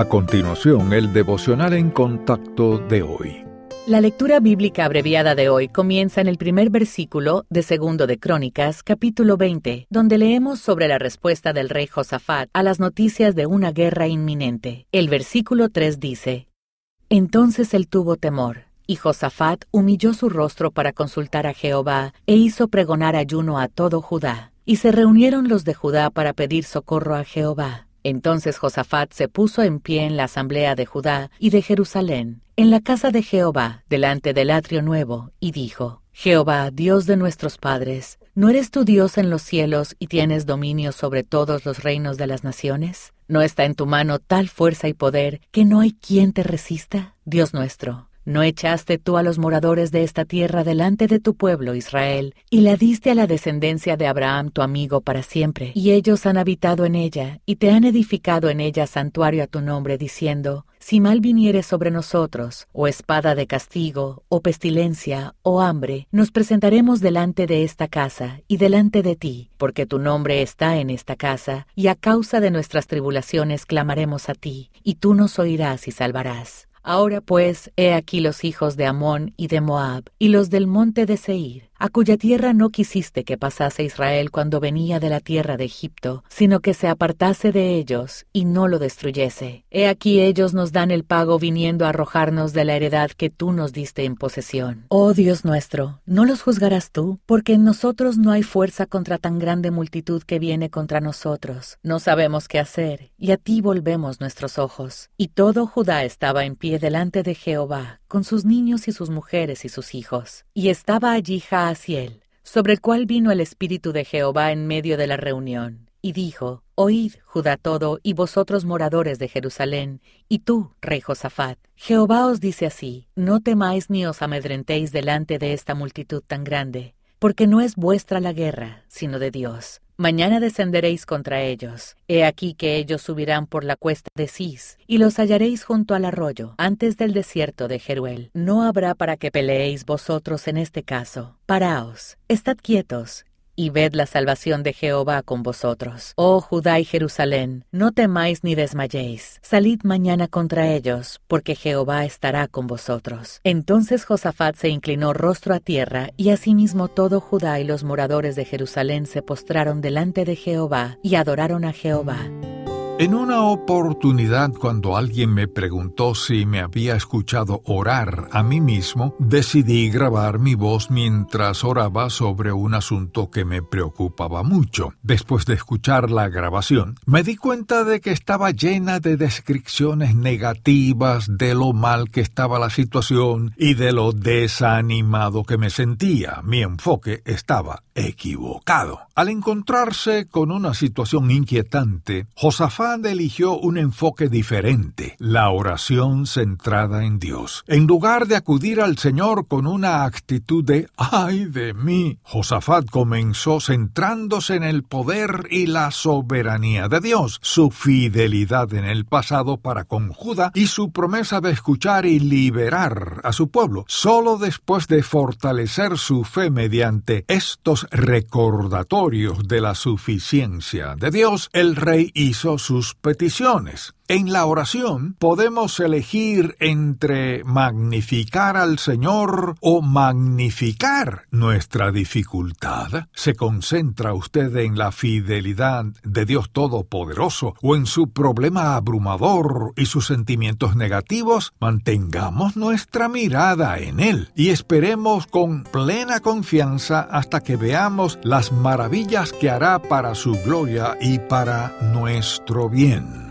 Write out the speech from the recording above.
A continuación, el devocional en contacto de hoy. La lectura bíblica abreviada de hoy comienza en el primer versículo de Segundo de Crónicas, capítulo 20, donde leemos sobre la respuesta del rey Josafat a las noticias de una guerra inminente. El versículo 3 dice, Entonces él tuvo temor, y Josafat humilló su rostro para consultar a Jehová, e hizo pregonar ayuno a todo Judá. Y se reunieron los de Judá para pedir socorro a Jehová. Entonces Josafat se puso en pie en la asamblea de Judá y de Jerusalén, en la casa de Jehová, delante del atrio nuevo, y dijo, Jehová, Dios de nuestros padres, ¿no eres tu Dios en los cielos y tienes dominio sobre todos los reinos de las naciones? ¿No está en tu mano tal fuerza y poder que no hay quien te resista? Dios nuestro, ¿No echaste tú a los moradores de esta tierra delante de tu pueblo Israel, y la diste a la descendencia de Abraham tu amigo para siempre? Y ellos han habitado en ella, y te han edificado en ella santuario a tu nombre, diciendo, Si mal viniere sobre nosotros, o espada de castigo, o pestilencia, o hambre, nos presentaremos delante de esta casa, y delante de ti, porque tu nombre está en esta casa, y a causa de nuestras tribulaciones clamaremos a ti, y tú nos oirás y salvarás. Ahora pues, he aquí los hijos de Amón y de Moab, y los del monte de Seir, a cuya tierra no quisiste que pasase Israel cuando venía de la tierra de Egipto, sino que se apartase de ellos y no lo destruyese. He aquí ellos nos dan el pago viniendo a arrojarnos de la heredad que tú nos diste en posesión. Oh Dios nuestro, ¿no los juzgarás tú? Porque en nosotros no hay fuerza contra tan grande multitud que viene contra nosotros. No sabemos qué hacer, y a ti volvemos nuestros ojos. Y todo Judá estaba en pie delante de Jehová, con sus niños y sus mujeres y sus hijos. Y estaba allí Sobre el cual vino el Espíritu de Jehová en medio de la reunión, y dijo, Oíd, Judá todo, y vosotros moradores de Jerusalén, y tú, rey Josafat. Jehová os dice así, no temáis ni os amedrentéis delante de esta multitud tan grande, porque no es vuestra la guerra, sino de Dios. Mañana descenderéis contra ellos. He aquí que ellos subirán por la cuesta de Cis, y los hallaréis junto al arroyo, antes del desierto de Jeruel. No habrá para que peleéis vosotros en este caso. Paraos, estad quietos, y ved la salvación de Jehová con vosotros. Oh Judá y Jerusalén, no temáis ni desmayéis. Salid mañana contra ellos, porque Jehová estará con vosotros. Entonces Josafat se inclinó rostro a tierra, y asimismo todo Judá y los moradores de Jerusalén se postraron delante de Jehová y adoraron a Jehová. En una oportunidad cuando alguien me preguntó si me había escuchado orar a mí mismo, decidí grabar mi voz mientras oraba sobre un asunto que me preocupaba mucho. Después de escuchar la grabación, me di cuenta de que estaba llena de descripciones negativas de lo mal que estaba la situación y de lo desanimado que me sentía. Mi enfoque estaba equivocado. Al encontrarse con una situación inquietante, Josafat eligió un enfoque diferente, la oración centrada en Dios. En lugar de acudir al Señor con una actitud de ¡ay de mí! Josafat comenzó centrándose en el poder y la soberanía de Dios, su fidelidad en el pasado para con Judá y su promesa de escuchar y liberar a su pueblo. Solo después de fortalecer su fe mediante estos recordatorios de la suficiencia de Dios, el rey hizo sus peticiones. En la oración podemos elegir entre magnificar al Señor o magnificar nuestra dificultad. ¿Se concentra usted en la fidelidad de Dios Todopoderoso o en su problema abrumador y sus sentimientos negativos? Mantengamos nuestra mirada en Él y esperemos con plena confianza hasta que veamos las maravillas que hará para su gloria y para nuestro bien.